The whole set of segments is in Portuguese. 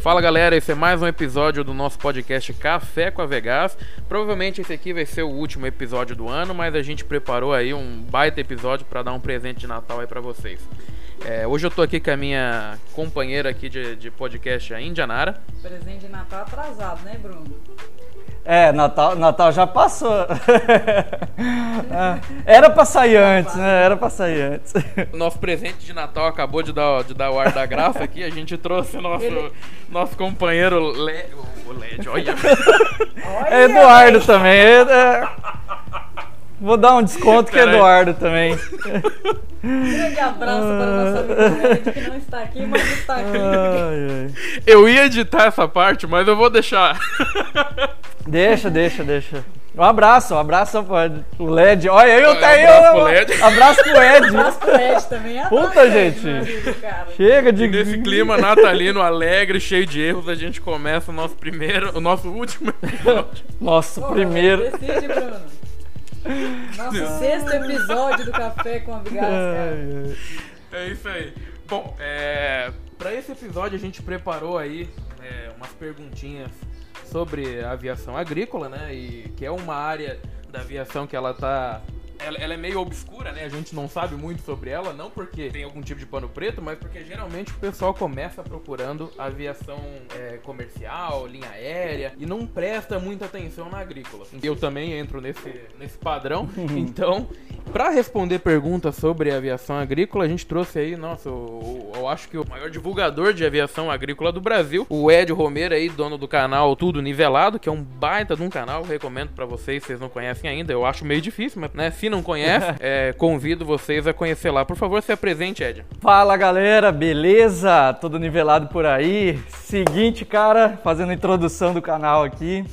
Fala galera, esse é mais um episódio do nosso podcast Café com a Vegas. Provavelmente esse aqui vai ser o último episódio do ano, mas a gente preparou aí um baita episódio para dar um presente de Natal aí para vocês. É, hoje eu tô aqui com a minha companheira aqui de, de podcast, a Indianara. Presente de Natal atrasado, né, Bruno? É, Natal, Natal já passou. É, Era pra sair antes, né? Era pra sair antes. O nosso presente de Natal acabou de dar, de dar o ar da graça aqui. A gente trouxe o nosso, Ele- nosso companheiro Le... o Led, olha. Olha, É Eduardo também. é- é- Vou dar um desconto que é Pera aí. Eduardo também. Um grande abraço para o nosso amigo Ed, que não está aqui, mas está aqui. Ai, ai. Eu ia editar essa parte, mas eu vou deixar. Deixa, deixa, deixa. Um abraço, um abraço pro LED. Olha, eu Um tá aí. abraço eu- pro LED. Abraço pro Ed. Abraço pro Ed também. Puta, Abraço, Ed, gente. amigo. Chega de. Nesse clima natalino, alegre, cheio de erros, a gente começa o nosso primeiro, o nosso último episódio. Nossa, Pô, primeiro. Decide, Bruno. Nosso sexto episódio do Café com a Vigas, cara. Ai, ai. É isso aí. Bom, é, para esse episódio a gente preparou aí é, umas perguntinhas sobre a aviação agrícola, né? E que é uma área da aviação que ela tá. Ela, ela é meio obscura, né? A gente não sabe muito sobre ela, não porque tem algum tipo de pano preto, mas porque geralmente o pessoal começa procurando aviação é, comercial, linha aérea, e não presta muita atenção na agrícola. Eu também entro nesse, nesse padrão. então, para responder perguntas sobre aviação agrícola, a gente trouxe aí, nossa, o- eu acho que o maior divulgador de aviação agrícola do Brasil, o Ed Romero aí, dono do canal Tudo Nivelado, que é um baita de um canal, recomendo para vocês, se vocês não conhecem ainda, eu acho meio difícil, mas né, se não conhece, é, convido vocês a conhecer lá. Por favor, se apresente, Ed. Fala galera, beleza? Tudo nivelado por aí? Seguinte, cara, fazendo a introdução do canal aqui.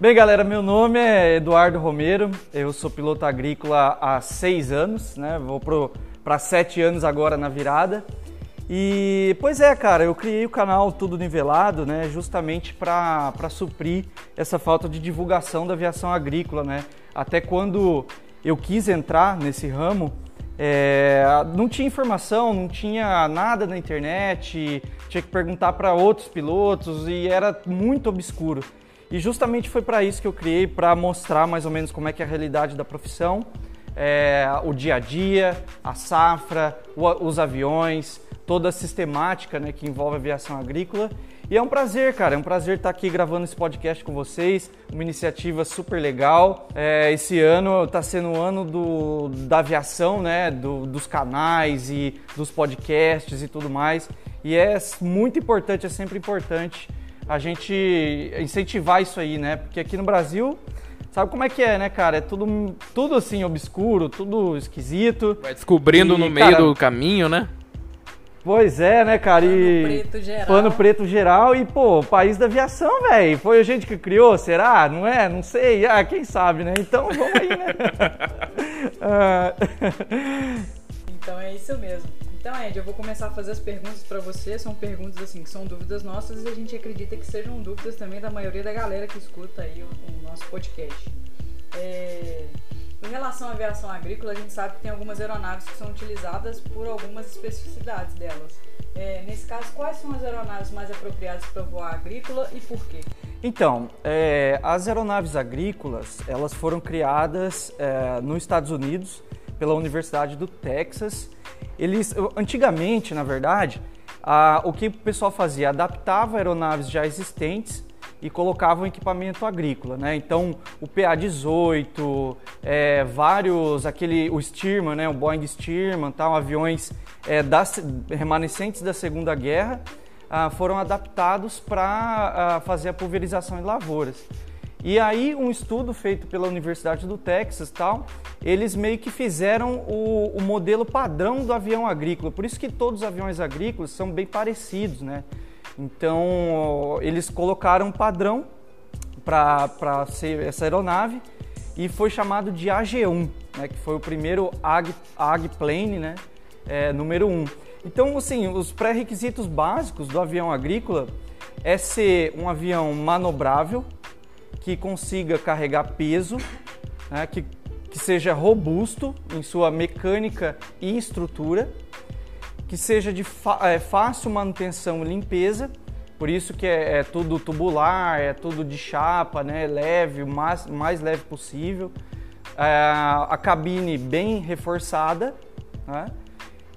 Bem, galera, meu nome é Eduardo Romero, eu sou piloto agrícola há seis anos, né? Vou para sete anos agora na virada. E, pois é, cara, eu criei o canal Tudo Nivelado, né? Justamente para suprir essa falta de divulgação da aviação agrícola, né? Até quando eu quis entrar nesse ramo, é, não tinha informação, não tinha nada na internet, tinha que perguntar para outros pilotos e era muito obscuro. E justamente foi para isso que eu criei, para mostrar mais ou menos como é que é a realidade da profissão, é, o dia a dia, a safra, o- os aviões, toda a sistemática né, que envolve a aviação agrícola. E é um prazer, cara, é um prazer estar aqui gravando esse podcast com vocês, uma iniciativa super legal. É, esse ano está sendo o ano do, da aviação, né, do- dos canais e dos podcasts e tudo mais. E é muito importante, é sempre importante a gente incentivar isso aí, né? Porque aqui no Brasil, sabe como é que é, né, cara? É tudo, tudo assim obscuro, tudo esquisito. Vai descobrindo E, no meio cara, do caminho, né? Pois é, né, cara? E Pano preto geral. Pano preto geral e, pô, país da aviação, velho. Foi a gente que criou, será? Não é? Não sei. Ah, quem sabe, né? Então, vamos aí, né? Ah, Então é isso mesmo. Então, Ed, eu vou começar a fazer as perguntas pra você. São perguntas assim que são dúvidas nossas e a gente acredita que sejam dúvidas também da maioria da galera que escuta aí o, o nosso podcast. É, Em relação à aviação agrícola, a gente sabe que tem algumas aeronaves que são utilizadas por algumas especificidades delas. É, nesse caso, quais são as aeronaves mais apropriadas para voar agrícola e por quê? Então, é, as aeronaves agrícolas, elas foram criadas é, nos Estados Unidos pela Universidade do Texas. Eles, antigamente, na verdade, a- o que o pessoal fazia? Adaptava aeronaves já existentes e colocava um equipamento agrícola, né? Então, o PA-18, é, vários, aquele, o Stearman, né? O Boeing Stearman, tal, aviões é, das, remanescentes da Segunda Guerra, ah, foram adaptados para fazer a pulverização em lavouras. E aí um estudo feito pela Universidade do Texas tal, eles meio que fizeram o, o modelo padrão do avião agrícola. Por isso que todos os aviões agrícolas são bem parecidos, né? Então eles colocaram um padrão para ser essa aeronave e foi chamado de AG1, né, que foi o primeiro AG, AG-plane, né, é, número 1. Então, assim, os pré-requisitos básicos do avião agrícola é ser um avião manobrável, que consiga carregar peso, né, que, que seja robusto em sua mecânica e estrutura, que seja de é, fácil manutenção e limpeza, Por isso que é, é tudo tubular, é tudo de chapa, né? Leve, o mais, mais leve possível. É, a cabine bem reforçada, né?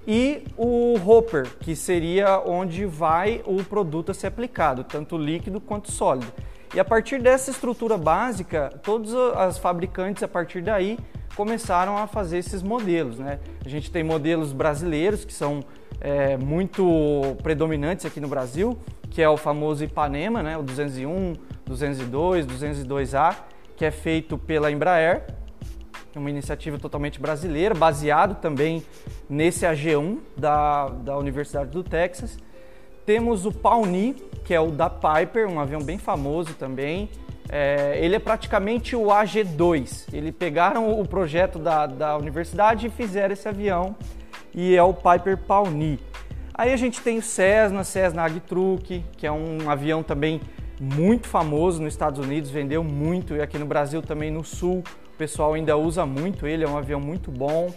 e o hopper, que seria onde vai o produto a ser aplicado, tanto líquido quanto sólido. E a partir dessa estrutura básica, todas as fabricantes a partir daí começaram a fazer esses modelos. Né? A gente tem modelos brasileiros que são é, muito predominantes aqui no Brasil, que é o famoso Ipanema, né? o 201, 202, 202A, que é feito pela Embraer, uma iniciativa totalmente brasileira, baseado também nesse AG1 da, da Universidade do Texas. Temos o Pawnee, que é o da Piper, um avião bem famoso também, é, ele é praticamente o AG2. Eles pegaram o projeto da, da universidade e fizeram esse avião e é o Piper Pawnee. Aí a gente tem o Cessna, Cessna Agtruck, que é um avião também muito famoso nos Estados Unidos, vendeu muito e aqui no Brasil também no Sul o pessoal ainda usa muito ele, é um avião muito bom.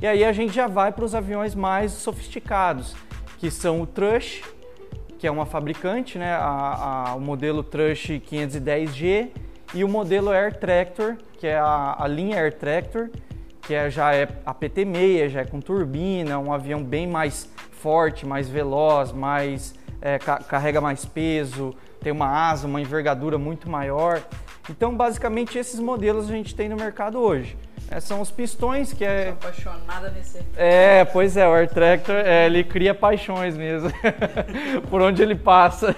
E aí a gente já vai para os aviões mais sofisticados, que são o Trush, que é uma fabricante, né? A, a, o modelo Trush 510G e o modelo Air Tractor, que é a, a linha Air Tractor, que é, já é a PT-6, já é com turbina, um avião bem mais forte, mais veloz, mais é, ca carrega mais peso, tem uma asa, uma envergadura muito maior. Então, basicamente, esses modelos a gente tem no mercado hoje. É, são os pistões que é. Tô apaixonada nesse. É, pois é, o Air Tractor é, ele cria paixões mesmo. Por onde ele passa.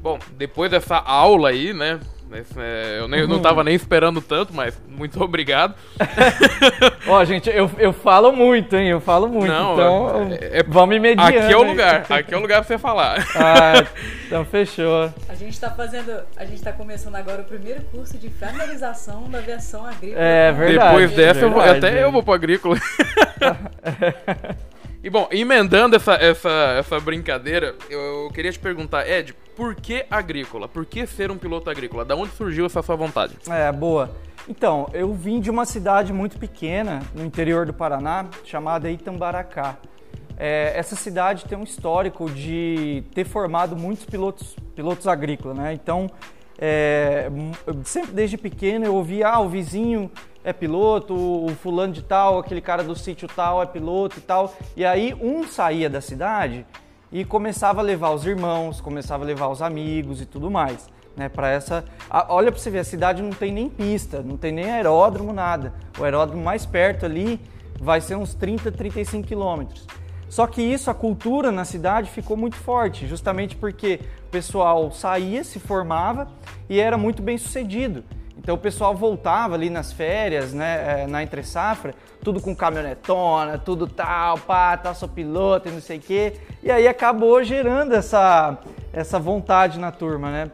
Bom, depois dessa aula aí, né? É, eu, nem, eu não estava nem esperando tanto, mas muito obrigado. Ó, gente, eu, eu falo muito, hein? Eu falo muito. Não, então, é, é, vamos mediando. Aqui é o lugar. Aqui é o lugar pra você falar. Ah, então fechou. A gente tá fazendo. A gente tá começando agora o primeiro curso de finalização da versão agrícola. É verdade. Depois dessa, verdade, eu vou, até eu vou pro agrícola. E bom, emendando essa, essa, essa brincadeira, eu queria te perguntar, Ed, por que agrícola? Por que ser um piloto agrícola? Da onde surgiu essa sua vontade? É, boa. Então, eu vim de uma cidade muito pequena, no interior do Paraná, chamada Itambaracá. É, essa cidade tem um histórico de ter formado muitos pilotos, pilotos agrícolas, né? Então, é, sempre desde pequeno eu ouvia, ah, o vizinho é piloto, o fulano de tal, aquele cara do sítio tal é piloto e tal. E aí um saía da cidade e começava a levar os irmãos, começava a levar os amigos e tudo mais. Né, para essa, olha para você ver, a cidade não tem nem pista, não tem nem aeródromo, nada. O aeródromo mais perto ali vai ser uns 30, 35 quilômetros. Só que isso, a cultura na cidade ficou muito forte, justamente porque o pessoal saía, se formava e era muito bem sucedido. Então o pessoal voltava ali nas férias, né, é, na entre safra, tudo com caminhonetona, tudo tal, pá, tá, sou piloto e não sei o quê. E aí acabou gerando essa, essa vontade na turma, né?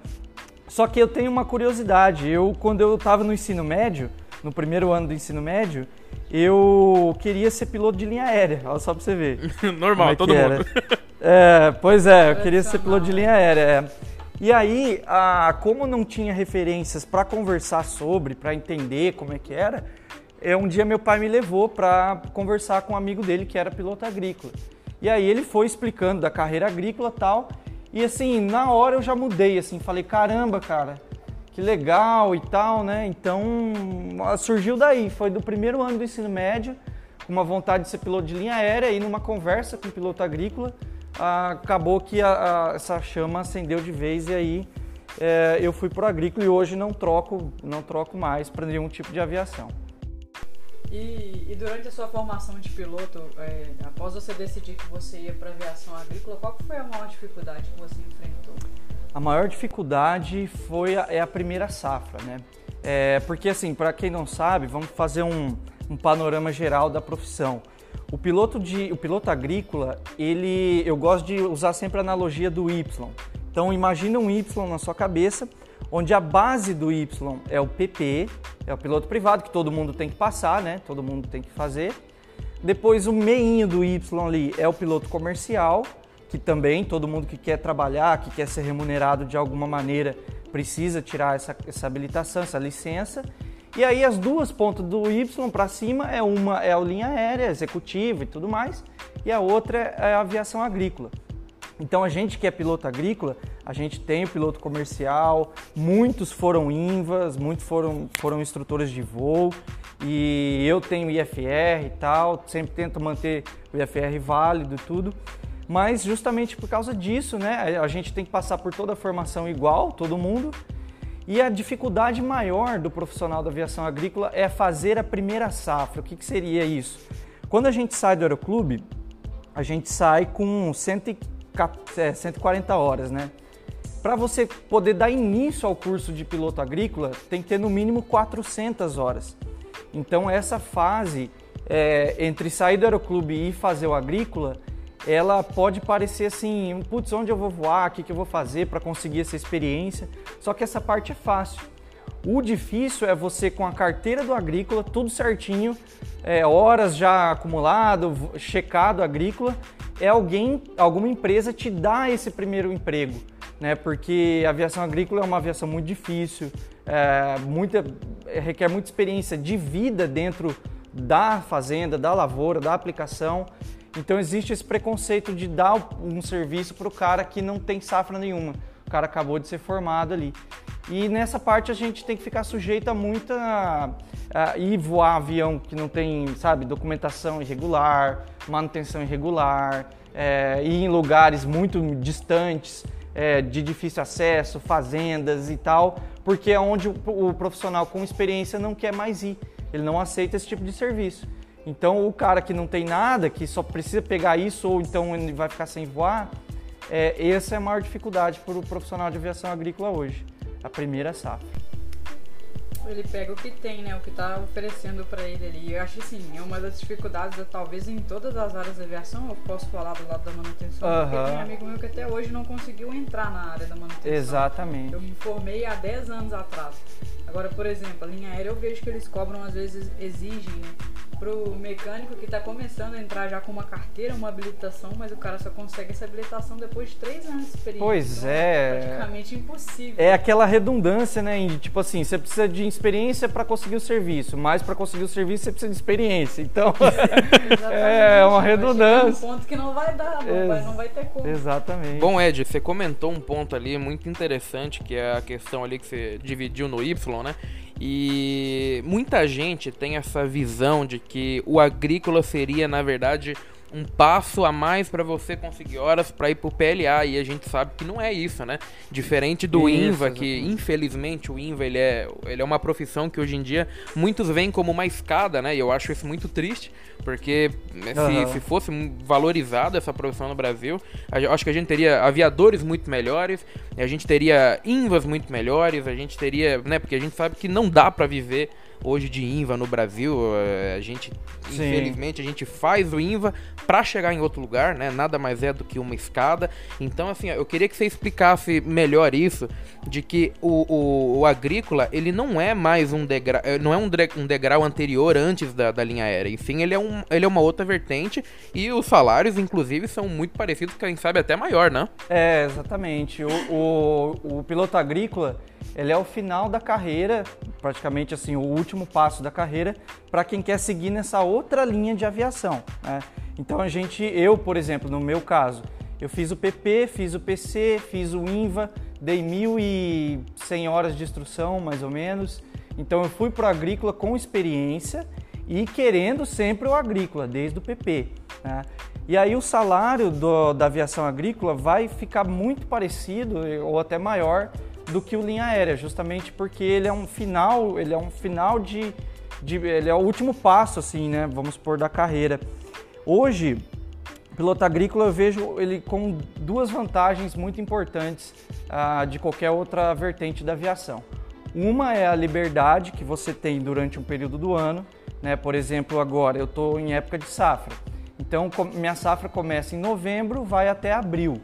Só que eu tenho uma curiosidade. Eu, quando eu estava no ensino médio, no primeiro ano do ensino médio, eu queria ser piloto de linha aérea. Olha só pra você ver. Normal, é todo mundo. É, pois é, eu queria ser piloto de linha aérea. É. E aí, a, como não tinha referências para conversar sobre, para entender como é que era, é, um dia meu pai me levou para conversar com um amigo dele que era piloto agrícola. E aí ele foi explicando da carreira agrícola tal. E assim, na hora eu já mudei, assim, falei, caramba, cara, que legal e tal, né? Então surgiu daí, foi do primeiro ano do ensino médio, com uma vontade de ser piloto de linha aérea e numa conversa com o piloto agrícola acabou que a, a, essa chama acendeu de vez e aí é, eu fui para o agrícola e hoje não troco, não troco mais para nenhum tipo de aviação. E, e, durante a sua formação de piloto, é, após você decidir que você ia para aviação agrícola, qual foi a maior dificuldade que você enfrentou? A maior dificuldade foi a, é a primeira safra, né? É, porque assim, para quem não sabe, vamos fazer um, um panorama geral da profissão. O piloto, de, o piloto agrícola, ele, eu gosto de usar sempre a analogia do Y. Então imagina um Y na sua cabeça, onde a base do Y é o PP, é o piloto privado que todo mundo tem que passar, né? Todo mundo tem que fazer. Depois o meinho do Y ali é o piloto comercial, que também todo mundo que quer trabalhar, que quer ser remunerado de alguma maneira, precisa tirar essa, essa habilitação, essa licença. E aí as duas pontas do Y para cima é uma é a linha aérea, executiva e tudo mais, e a outra é a aviação agrícola. Então a gente que é piloto agrícola, a gente tem o piloto comercial, muitos foram INVAs, muitos foram, foram instrutores de voo e eu tenho IFR e tal, sempre tento manter o IFR válido e tudo. Mas justamente por causa disso, né, a gente tem que passar por toda a formação igual, todo mundo. E a dificuldade maior do profissional da aviação agrícola é fazer a primeira safra. O que, que seria isso? Quando a gente sai do aeroclube, a gente sai com 140 é, horas, né? Para você poder dar início ao curso de piloto agrícola, tem que ter no mínimo 400 horas. Então essa fase é, entre sair do aeroclube e fazer o agrícola, ela pode parecer assim, putz, onde eu vou voar, o que, que eu vou fazer para conseguir essa experiência. Só que essa parte é fácil. O difícil é você com a carteira do agrícola, tudo certinho, é, horas já acumulado, checado agrícola, é alguém, alguma empresa te dá esse primeiro emprego, né? Porque a aviação agrícola é uma aviação muito difícil, é, muita, requer muita experiência de vida dentro da fazenda, da lavoura, da aplicação. Então existe esse preconceito de dar um serviço para o cara que não tem safra nenhuma. O cara acabou de ser formado ali. E nessa parte a gente tem que ficar sujeito a muita. Ir voar avião que não tem, sabe, documentação irregular, manutenção irregular, é, ir em lugares muito distantes, é, de difícil acesso, fazendas e tal, porque é onde o, o profissional com experiência não quer mais ir, ele não aceita esse tipo de serviço. Então o cara que não tem nada, que só precisa pegar isso ou então ele vai ficar sem voar, é, essa é a maior dificuldade para o profissional de aviação agrícola hoje, a primeira safra ele pega o que tem, né? O que tá oferecendo para ele ali. Eu acho assim, é uma das dificuldades, talvez em todas as áreas da aviação, eu posso falar do lado da manutenção, uhum. porque tem um amigo meu que até hoje não conseguiu entrar na área da manutenção. Exatamente. Eu me formei há 10 anos atrás. Agora, por exemplo, a linha aérea eu vejo que eles cobram, às vezes exigem, né? Pro mecânico que está começando a entrar já com uma carteira, uma habilitação, mas o cara só consegue essa habilitação depois de três anos de experiência. Pois então, é. É praticamente impossível. É aquela redundância, né, Indy? Tipo assim, você precisa de experiência para conseguir o serviço, mas para conseguir o serviço você precisa de experiência. Então, é uma redundância. um ponto que não vai dar, não, Ex vai, não vai ter como. Exatamente. Bom, Ed, você comentou um ponto ali muito interessante, que é a questão ali que você dividiu no Y, né? E muita gente tem essa visão de que o agrícola seria, na verdade, um passo a mais para você conseguir horas para ir pro PLA e a gente sabe que não é isso, né? Diferente do isso, INVA, exatamente. que infelizmente o INVA ele é, ele é uma profissão que hoje em dia muitos veem como uma escada, né? E eu acho isso muito triste, porque uhum. se, se fosse valorizada essa profissão no Brasil, eu acho que a gente teria aviadores muito melhores, a gente teria INVAs muito melhores, a gente teria, né? Porque a gente sabe que não dá para viver hoje de INVA no Brasil. Eh, a gente, Sim. infelizmente, a gente faz o INVA para chegar em outro lugar, né? Nada mais é do que uma escada. Então, assim, eu queria que você explicasse melhor isso, de que o, o, o agrícola, ele não é mais um degrau, eh, não é um, um degrau anterior antes da, da linha aérea. Enfim, ele é, um, ele é uma outra vertente e os salários, inclusive, são muito parecidos, quem sabe até maior, né? É, exatamente. O, o, o piloto agrícola ele é o final da carreira, praticamente assim, o último passo da carreira para quem quer seguir nessa outra linha de aviação. Né? Então a gente, eu, por exemplo, no meu caso, eu fiz o PP, fiz o PC, fiz o INVA, dei 1.100 horas de instrução, mais ou menos. Então eu fui para o agrícola com experiência e querendo sempre o agrícola, desde o PP. Né? E aí o salário do, da aviação agrícola vai ficar muito parecido ou até maior do que o linha aérea, justamente porque ele é um final, ele é um final de, de ele é o último passo assim, né, vamos supor da carreira. Hoje, piloto agrícola eu vejo ele com duas vantagens muito importantes ah, de qualquer outra vertente da aviação. Uma é a liberdade que você tem durante um período do ano, né? Por exemplo, agora eu estou em época de safra. Então, minha safra começa em novembro, vai até abril.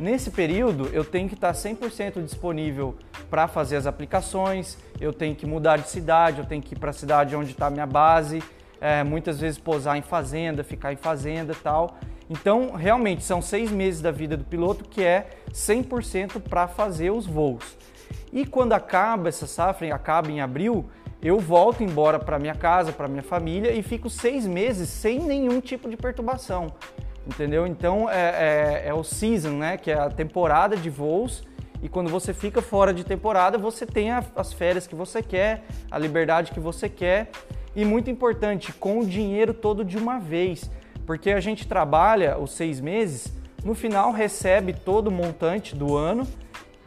Nesse período, eu tenho que estar 100% disponível para fazer as aplicações, eu tenho que mudar de cidade, eu tenho que ir para a cidade onde está a minha base, é, muitas vezes posar em fazenda, ficar em fazenda tal. Então, realmente, são seis meses da vida do piloto que é 100% para fazer os voos. E quando acaba essa safra, acaba em abril, eu volto embora para minha casa, para minha família e fico seis meses sem nenhum tipo de perturbação. Entendeu? Então é, é, é o season, né? Que é a temporada de voos. E quando você fica fora de temporada, você tem a, as férias que você quer, a liberdade que você quer. E muito importante, com o dinheiro todo de uma vez. Porque a gente trabalha os seis meses, no final recebe todo o montante do ano,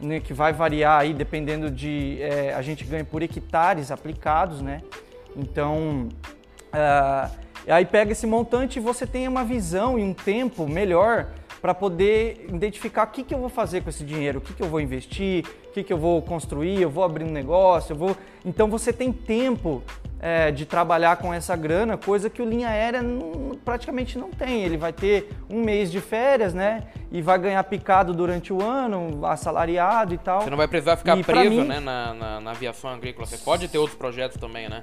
né, que vai variar aí dependendo de. É, a gente ganha por hectares aplicados, né? Então. Uh, aí pega esse montante e você tem uma visão e um tempo melhor para poder identificar o que, que eu vou fazer com esse dinheiro, o que, que eu vou investir, o que, que eu vou construir, eu vou abrir um negócio, eu vou. Então você tem tempo é, de trabalhar com essa grana, coisa que o linha aérea não, praticamente não tem. Ele vai ter um mês de férias, né? E vai ganhar picado durante o ano, assalariado e tal. Você não vai precisar ficar e preso, mim, né, na, na, na aviação agrícola. Você pode ter outros projetos também, né?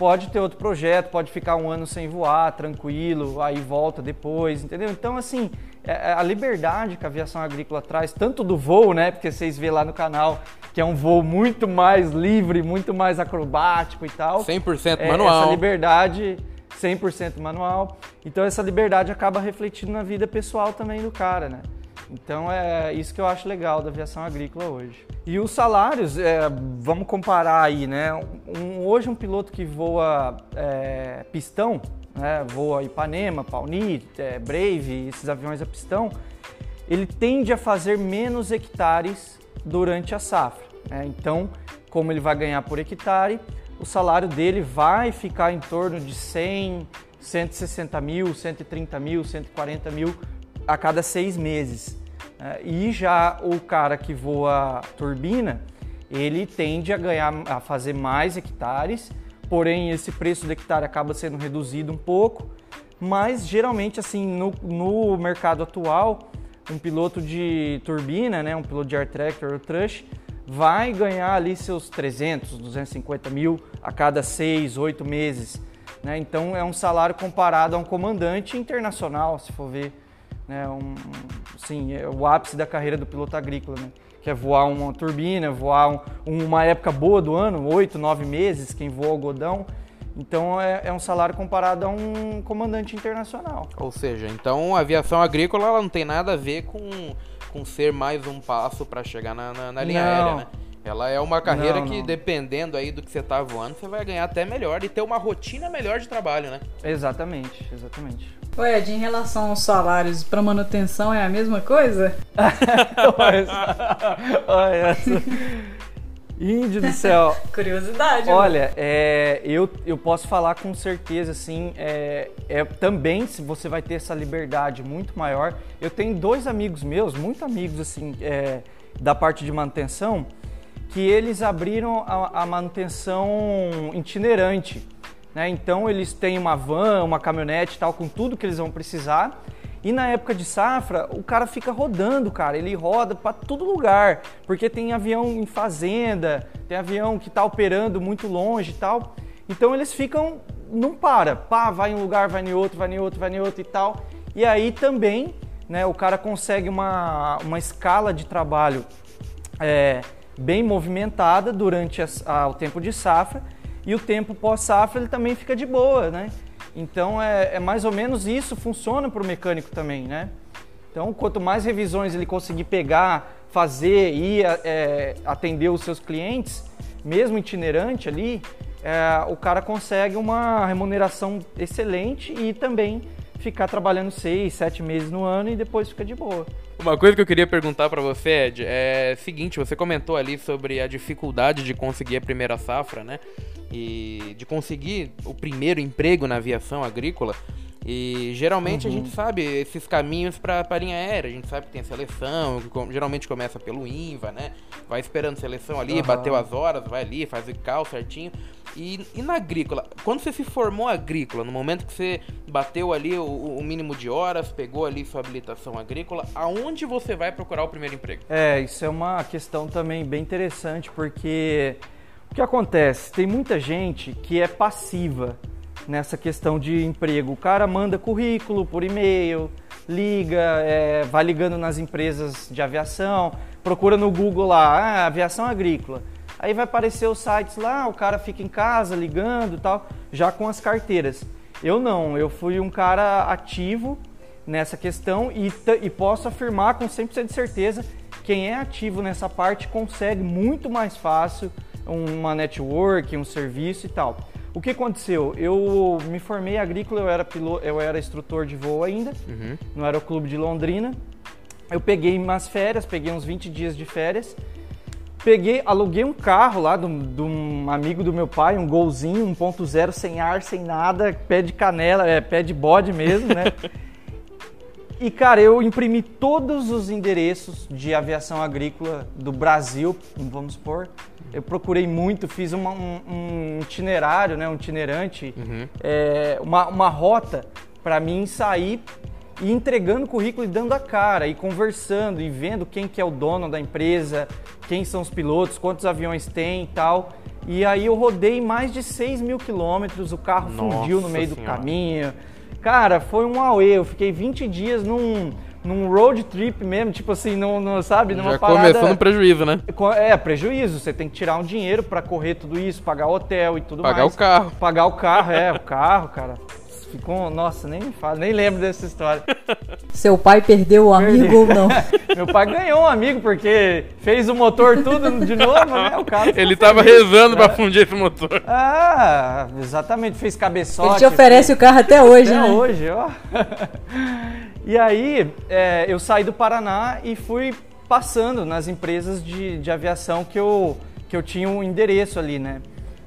Pode ter outro projeto, pode ficar um ano sem voar, tranquilo, aí volta depois, entendeu? Então, assim, é, é, a liberdade que a aviação agrícola traz, tanto do voo, né? Porque vocês vê lá no canal que é um voo muito mais livre, muito mais acrobático e tal. 100% é, manual. Essa liberdade 100% manual. Então essa liberdade acaba refletindo na vida pessoal também do cara, né? Então é isso que eu acho legal da aviação agrícola hoje. E os salários, é, vamos comparar aí, né? Um, hoje um piloto que voa é, pistão, né? voa Ipanema, Pauni, é, Brave, esses aviões a pistão, ele tende a fazer menos hectares durante a safra. Né? Então, como ele vai ganhar por hectare, o salário dele vai ficar em torno de 100, 160 mil, 130 mil, 140 mil a cada seis meses. E já o cara que voa turbina, ele tende a ganhar, a fazer mais hectares, porém esse preço do hectare acaba sendo reduzido um pouco, mas geralmente assim no, no mercado atual, um piloto de turbina, né, um piloto de air tractor ou trush, vai ganhar ali seus 300, 250 mil a cada seis, oito meses. Né? Então é um salário comparado a um comandante internacional, se for ver né? Um, sim, é o ápice da carreira do piloto agrícola, né? Que é voar uma turbina, voar um, uma época boa do ano, oito, nove meses, quem voa algodão. Então é, é, um salário comparado a um comandante internacional. Ou seja, então a aviação agrícola ela não tem nada a ver com, com ser mais um passo para chegar na, na, na linha não. aérea, né? Ela é uma carreira não, que, não. dependendo aí do que você tá voando, você vai ganhar até melhor e ter uma rotina melhor de trabalho, né? Exatamente, exatamente. Ué, Ed, em relação aos salários para manutenção é a mesma coisa? Olha essa. Índio do céu. Curiosidade. Né? Olha, é, eu, eu posso falar com certeza, assim, é, é, também se você vai ter essa liberdade muito maior. Eu tenho dois amigos meus, muito amigos, assim, é, da parte de manutenção, que eles abriram a, a manutenção itinerante. Né? Então eles têm uma van, uma caminhonete tal, com tudo que eles vão precisar. E na época de safra, o cara fica rodando, cara. Ele roda para todo lugar, porque tem avião em fazenda, tem avião que está operando muito longe e tal. Então eles ficam, não para, pá, vai em um lugar, vai em outro, vai em outro, vai em outro e tal. E aí também, né, o cara consegue uma, uma escala de trabalho é, bem movimentada durante as, a, o tempo de safra e o tempo pós-safra ele também fica de boa, né? Então é, é mais ou menos isso, funciona para o mecânico também, né? Então quanto mais revisões ele conseguir pegar, fazer e é, atender os seus clientes, mesmo itinerante ali, é, o cara consegue uma remuneração excelente e também ficar trabalhando seis, sete meses no ano e depois fica de boa. Uma coisa que eu queria perguntar para você, Ed, é seguinte, você comentou ali sobre a dificuldade de conseguir a primeira safra, né? E de conseguir o primeiro emprego na aviação agrícola. E geralmente uhum. a gente sabe esses caminhos para a linha aérea. A gente sabe que tem seleção, que geralmente começa pelo INVA, né? Vai esperando seleção ali, uhum. bateu as horas, vai ali, faz o cal certinho. E, e, na agrícola, quando você se formou agrícola, no momento que você bateu ali o, o, mínimo de horas, pegou ali sua habilitação agrícola, aonde você vai procurar o primeiro emprego? É, isso é uma questão também bem interessante, porque o que acontece? Tem muita gente que é passiva nessa questão de emprego. O cara manda currículo por e-mail, liga, é, vai ligando nas empresas de aviação, procura no Google lá, ah, aviação agrícola. Aí vai aparecer os sites lá, o cara fica em casa ligando e tal, já com as carteiras. Eu não, eu fui um cara ativo nessa questão e, e posso afirmar com 100% de certeza quem é ativo nessa parte consegue muito mais fácil uma network, um serviço e tal. O que aconteceu? Eu me formei agrícola, eu era piloto, eu era instrutor de voo ainda, uhum. no Aeroclube de Londrina. Eu peguei umas férias, peguei uns 20 dias de férias. Peguei, aluguei um carro lá de um amigo do meu pai, um golzinho 1.0 sem ar, sem nada, pé de canela, é pé de bode mesmo, né? E, cara, eu imprimi todos os endereços de aviação agrícola do Brasil, vamos supor. Eu procurei muito, fiz uma, um, um, itinerário, né, um itinerante, uhum. é, uma, uma rota para mim sair e entregando currículo e dando a cara, e conversando, e vendo quem que é o dono da empresa, quem são os pilotos, quantos aviões tem e tal. E aí eu rodei mais de 6 mil quilômetros, o carro Nossa fundiu no meio senhora. do caminho Cara, foi um auê. Eu fiquei 20 dias num, num road trip mesmo, tipo assim, não, não sabe, numa Já parada... começou no prejuízo, né? É, prejuízo. Você tem que tirar um dinheiro para correr tudo isso, pagar hotel e tudo pagar mais. Pagar o carro. Pagar o carro, é, o carro, cara. Ficou, nossa, nem me fala, nem lembro dessa história. Seu pai perdeu o amigo ou não? Meu pai ganhou um amigo porque fez o motor tudo de novo, né? O cara Ele tava feliz, rezando né? pra fundir esse motor. Ah, exatamente, fez cabeçote. Ele te oferece fez... o carro até hoje, até né? Até hoje, ó. E aí, é, eu saí do Paraná e fui passando nas empresas de, de aviação que eu, que eu tinha um endereço ali, né?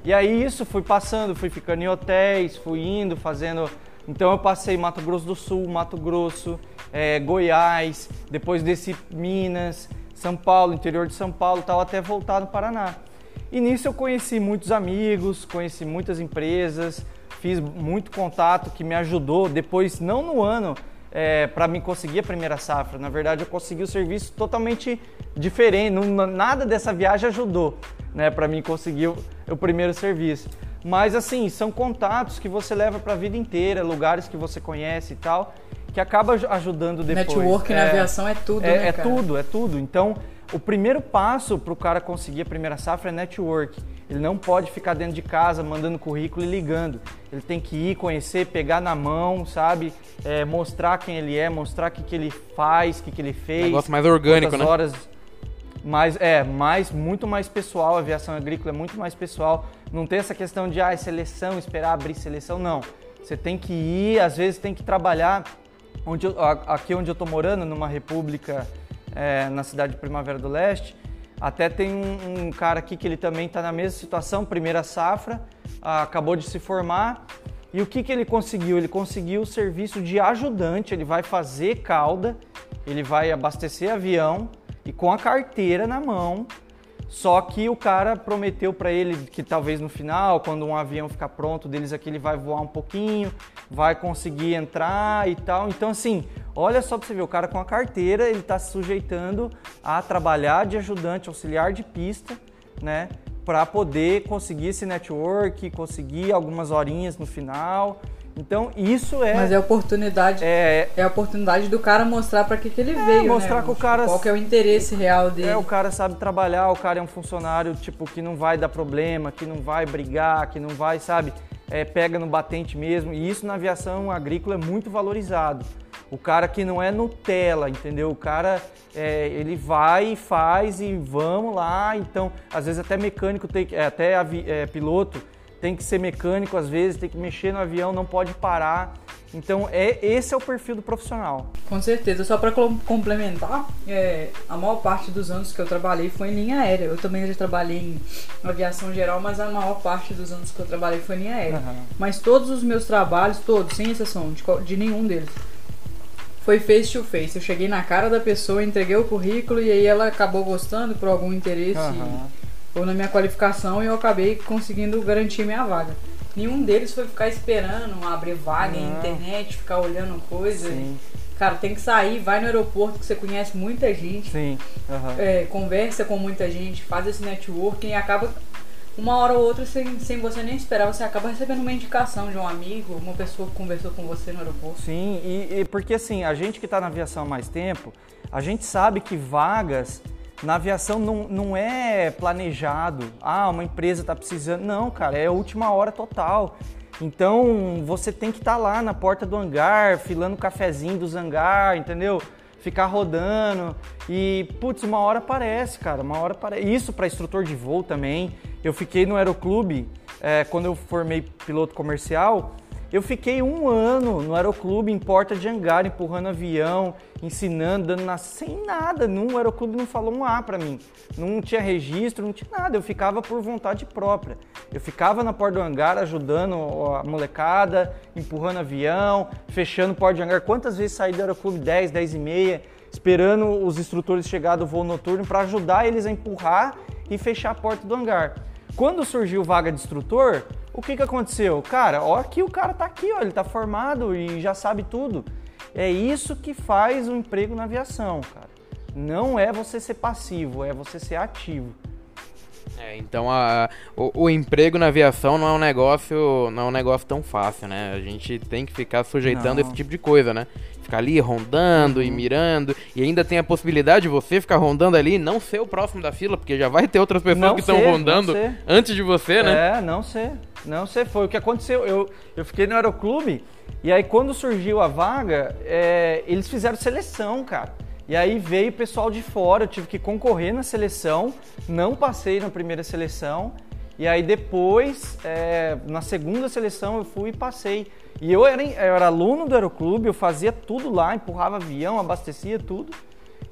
E aí isso fui passando, fui ficando em hotéis, fui indo, fazendo. Então eu passei Mato Grosso do Sul, Mato Grosso, é, Goiás, depois desci Minas, São Paulo, interior de São Paulo, tal, até voltar no Paraná. E nisso eu conheci muitos amigos, conheci muitas empresas, fiz muito contato que me ajudou. Depois, não no ano é, para mim conseguir a primeira safra, na verdade eu consegui o serviço totalmente diferente. Nada dessa viagem ajudou né, para mim conseguir o, o primeiro serviço. Mas assim, são contatos que você leva para a vida inteira, lugares que você conhece e tal, que acaba ajudando depois. Network é, na aviação é tudo, é, né, É tudo, é tudo. Então, o primeiro passo para o cara conseguir a primeira safra é network. Ele não pode ficar dentro de casa mandando currículo e ligando. Ele tem que ir conhecer, pegar na mão, sabe? É, mostrar quem ele é, mostrar o que, que ele faz, o que, que ele fez. Negócio mais orgânico, né? horas mas é mais muito mais pessoal, a aviação agrícola é muito mais pessoal. Não tem essa questão de ah, seleção, esperar abrir seleção, não. Você tem que ir, às vezes tem que trabalhar onde eu, aqui onde eu estou morando, numa república é, na cidade de Primavera do Leste. Até tem um, um cara aqui que ele também está na mesma situação, primeira safra, acabou de se formar. E o que, que ele conseguiu? Ele conseguiu o serviço de ajudante, ele vai fazer cauda, ele vai abastecer avião, e com a carteira na mão. Só que o cara prometeu para ele que talvez no final, quando um avião ficar pronto deles aqui, ele vai voar um pouquinho, vai conseguir entrar e tal. Então, assim, olha só para você ver, o cara com a carteira, ele está se sujeitando a trabalhar de ajudante auxiliar de pista, né? Para poder conseguir esse network, conseguir algumas horinhas no final. Então isso é. Mas é a oportunidade. É, é a oportunidade do cara mostrar para que, que ele é, veio. Mostrar né? que o cara. Qual que é o interesse real dele. É, o cara sabe trabalhar, o cara é um funcionário, tipo, que não vai dar problema, que não vai brigar, que não vai, sabe, é, pega no batente mesmo. E isso na aviação agrícola é muito valorizado. O cara que não é Nutella, entendeu? O cara, é, ele vai e faz e vamos lá. Então, às vezes até mecânico, tem, é, até é, piloto tem que ser mecânico às vezes, tem que mexer no avião, não pode parar. Então, é esse é o perfil do profissional. Com certeza. Só para complementar, é, a maior parte dos anos que eu trabalhei foi em linha aérea. Eu também já trabalhei em aviação geral, mas a maior parte dos anos que eu trabalhei foi em linha aérea. Uhum. Mas todos os meus trabalhos, todos, sem exceção de, de nenhum deles, foi face to face. Eu cheguei na cara da pessoa, entreguei o currículo e aí ela acabou gostando por algum interesse. Uhum ou na minha qualificação e eu acabei conseguindo garantir minha vaga. Nenhum deles foi ficar esperando abrir vaga Não. internet, ficar olhando coisa. Sim. Cara, tem que sair, vai no aeroporto que você conhece muita gente. Sim. Uhum. É, conversa com muita gente, faz esse networking e acaba uma hora ou outra, sem, sem você nem esperar, você acaba recebendo uma indicação de um amigo, uma pessoa que conversou com você no aeroporto. Sim, e, e porque assim, a gente que está na aviação há mais tempo, a gente sabe que vagas na aviação não, não é planejado. Ah, uma empresa está precisando. Não, cara, é última hora total. Então você tem que estar tá lá na porta do hangar, filando o cafezinho dos hangar, entendeu? Ficar rodando e, putz, uma hora aparece, cara, uma hora aparece. Isso para instrutor de voo também. Eu fiquei no aeroclube é, quando eu formei piloto comercial eu fiquei um ano no aeroclube em porta de hangar, empurrando avião, ensinando, dando na... sem nada. No aeroclube não falou um A para mim. Não tinha registro, não tinha nada. Eu ficava por vontade própria. Eu ficava na porta do hangar ajudando a molecada, empurrando avião, fechando porta de hangar. Quantas vezes saí do aeroclube 10, 10 e meia, esperando os instrutores chegar do voo noturno para ajudar eles a empurrar e fechar a porta do hangar. Quando surgiu vaga de instrutor, o que, que aconteceu? Cara, ó, aqui o cara tá aqui, ó, ele tá formado e já sabe tudo. É isso que faz o emprego na aviação, cara. Não é você ser passivo, é você ser ativo. É, então a, o, o, emprego na aviação não é um negócio não é um negócio tão fácil, né? A gente tem que ficar sujeitando não. esse tipo de coisa, né? Ficar ali rondando uhum. e mirando. E ainda tem a possibilidade de você ficar rondando ali e não ser o próximo da fila, porque já vai ter outras pessoas não que estão rondando antes de você, né? É, não ser. Não sei, foi o que aconteceu. Eu, eu fiquei no aeroclube e aí quando surgiu a vaga, é, eles fizeram seleção, cara. E aí veio o pessoal de fora, eu tive que concorrer na seleção, não passei na primeira seleção. E aí depois, é, na segunda seleção, eu fui e passei. E eu era, eu era aluno do aeroclube, eu fazia tudo lá, empurrava avião, abastecia tudo.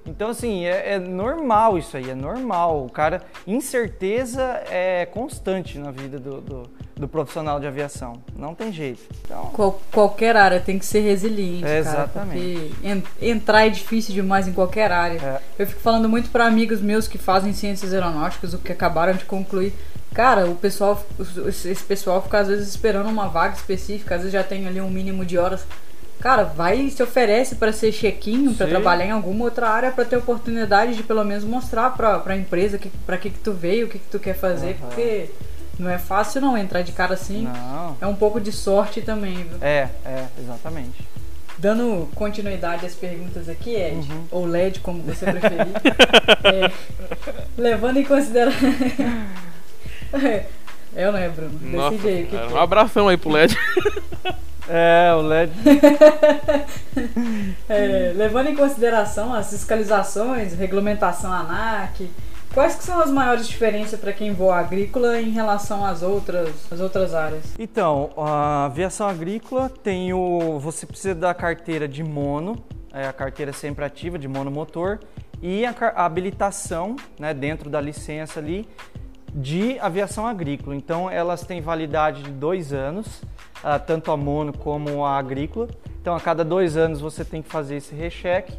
Então, assim, é, é, normal isso aí, é normal. O cara, incerteza é constante na vida do, do, do profissional de aviação. Não tem jeito. Então... Qual, qualquer área tem que ser resiliente. É, exatamente. Cara, en, entrar é difícil demais em qualquer área. É. Eu fico falando muito para amigos meus que fazem ciências aeronáuticas, o que acabaram de concluir. Cara, o pessoal, esse pessoal fica às vezes esperando uma vaga específica, às vezes já tem ali um mínimo de horas cara, vai e se oferece para ser chequinho, para trabalhar em alguma outra área, para ter oportunidade de pelo menos mostrar para a empresa que, para que, que tu veio, o que, que tu quer fazer, uhum. porque não é fácil não entrar de cara assim. Não. É um pouco de sorte também, viu? É, é, exatamente. Dando continuidade às perguntas aqui, Ed, uhum. ou LED, como você preferir, é, levando em consideração. Eu é, Bruno. Nossa, que um abração aí pro LED. É, o LED. é, levando em consideração as fiscalizações, regulamentação ANAC, quais que são as maiores diferenças para quem voa agrícola em relação às outras, às outras áreas? Então, a aviação agrícola tem o. Você precisa da carteira de mono, é a carteira sempre ativa de monomotor, e a, a habilitação né, dentro da licença ali de aviação agrícola. Então, elas têm validade de dois anos uh, tanto a mono como a agrícola. Então, a cada dois anos você tem que fazer esse recheque.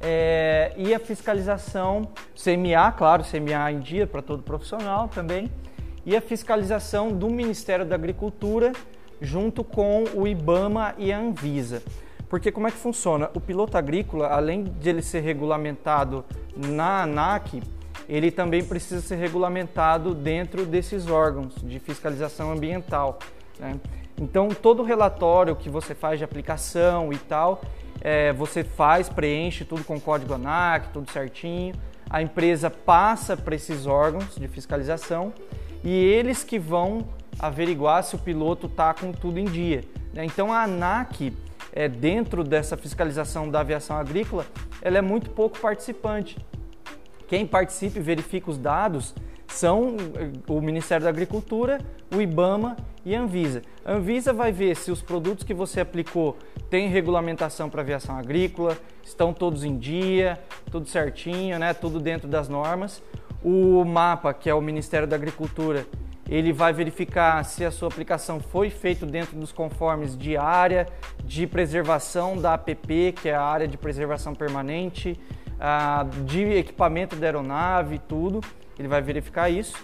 É, e a fiscalização, CMA, claro, CMA em dia para todo profissional também. E a fiscalização do Ministério da Agricultura junto com o IBAMA e a Anvisa. Porque como é que funciona? O piloto agrícola, além de ele ser regulamentado na ANAC, ele também precisa ser regulamentado dentro desses órgãos de fiscalização ambiental. Né? Então, todo relatório que você faz de aplicação e tal, é, você faz, preenche tudo com código ANAC, tudo certinho. A empresa passa para esses órgãos de fiscalização e eles que vão averiguar se o piloto está com tudo em dia. Né? Então, a ANAC, é, dentro dessa fiscalização da aviação agrícola, ela é muito pouco participante. Quem participa e verifica os dados são eh, o Ministério da Agricultura, o IBAMA e a Anvisa. A Anvisa vai ver se os produtos que você aplicou têm regulamentação para aviação agrícola, estão todos em dia, tudo certinho, né? tudo dentro das normas. O MAPA, que é o Ministério da Agricultura, ele vai verificar se a sua aplicação foi feita dentro dos conformes de área de preservação da APP, que é a área de preservação permanente, de equipamento da aeronave, tudo ele vai verificar isso.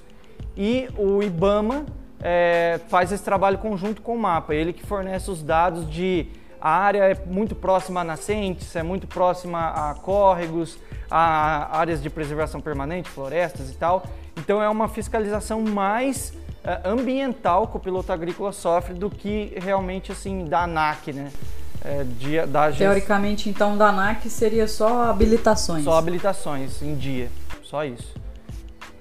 E o IBAMA é, faz esse trabalho conjunto com o mapa, ele que fornece os dados de a área é muito próxima a nascentes, é muito próxima a córregos, a áreas de preservação permanente, florestas e tal. Então é uma fiscalização mais é, ambiental que o piloto agrícola sofre do que realmente assim da ANAC, né? É, de, da Teoricamente, então, da ANAC seria só habilitações. Só habilitações em dia, só isso.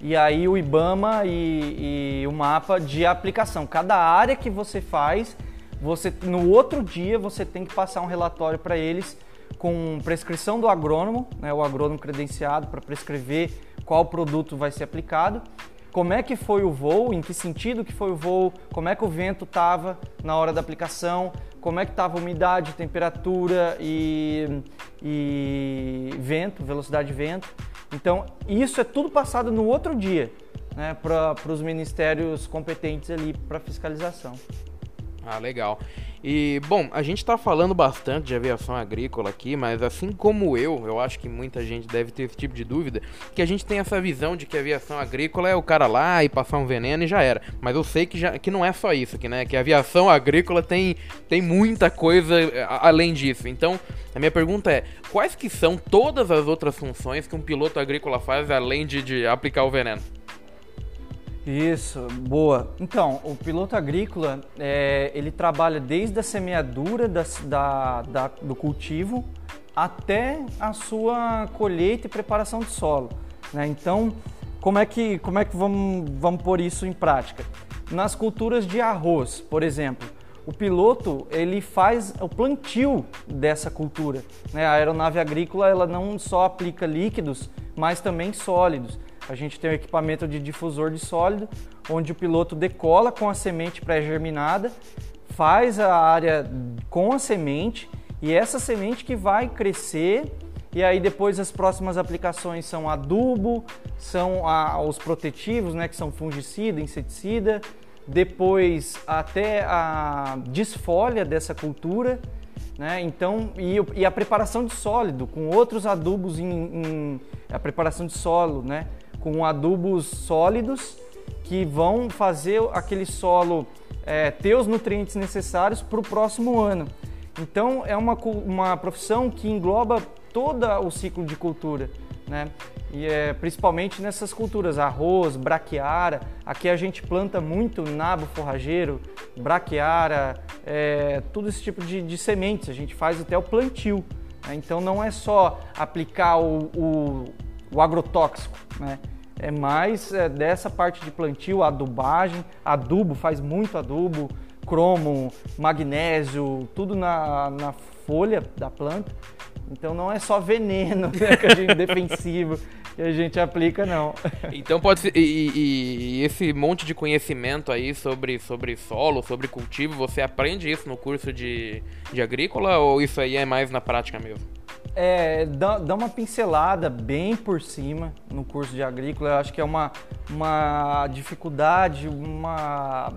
e aí o IBAMA e, e o mapa de aplicação. Cada área que você faz, você no outro dia você tem que passar um relatório para eles com prescrição do agrônomo, né, o agrônomo credenciado para prescrever qual produto vai ser aplicado, como é que foi o voo, em que sentido que foi o voo, como é que o vento estava na hora da aplicação, como é que estava a umidade, temperatura e, e vento, velocidade de vento. Então, isso é tudo passado no outro dia né, para os ministérios competentes ali para fiscalização. Ah, legal. E, bom, a gente está falando bastante de aviação agrícola aqui, mas assim como eu, eu acho que muita gente deve ter esse tipo de dúvida, que a gente tem essa visão de que a aviação agrícola é o cara lá e passar um veneno e já era. Mas eu sei que, já, que não é só isso, que, né, que a aviação agrícola tem, tem muita coisa eh, além disso. Então, a minha pergunta é, quais que são todas as outras funções que um piloto agrícola faz além de, de aplicar o veneno? Isso, boa. Então, o piloto agrícola, é, ele trabalha desde a semeadura da, da, da, do cultivo até a sua colheita e preparação de solo. Né? Então, como é que, como é que vamos, vamos pôr isso em prática? Nas culturas de arroz, por exemplo, o piloto ele faz o plantio dessa cultura. Né? A aeronave agrícola ela não só aplica líquidos, mas também sólidos. A gente tem o um equipamento de difusor de sólido, onde o piloto decola com a semente pré-germinada, faz a área com a semente e essa semente que vai crescer e aí depois as próximas aplicações são adubo, são a, os protetivos, né, que são fungicida, inseticida, depois até a desfolha dessa cultura, né? Então e, e, a preparação de sólido com outros adubos em, em a preparação de solo, né? Com adubos sólidos que vão fazer aquele solo é, ter os nutrientes necessários para o próximo ano. Então é uma, uma profissão que engloba todo o ciclo de cultura, né? E é, principalmente nessas culturas, arroz, braquiara. Aqui a gente planta muito nabo forrageiro, braquiara, é, todo esse tipo de, de, sementes. A gente faz até o plantio. Né? Então não é só aplicar o, o o agrotóxico, né? É mais é, dessa parte de plantio, adubagem, adubo, faz muito adubo, cromo, magnésio, tudo na, na folha da planta. Então não é só veneno né, que a gente defensivo que a gente aplica, não. Então pode ser. E, e, e, esse monte de conhecimento aí sobre, sobre solo, sobre cultivo, você aprende isso no curso de, de agrícola ou isso aí é mais na prática mesmo? É, dá, dá, uma pincelada bem por cima no curso de agrícola. Eu acho que é uma, uma dificuldade, uma,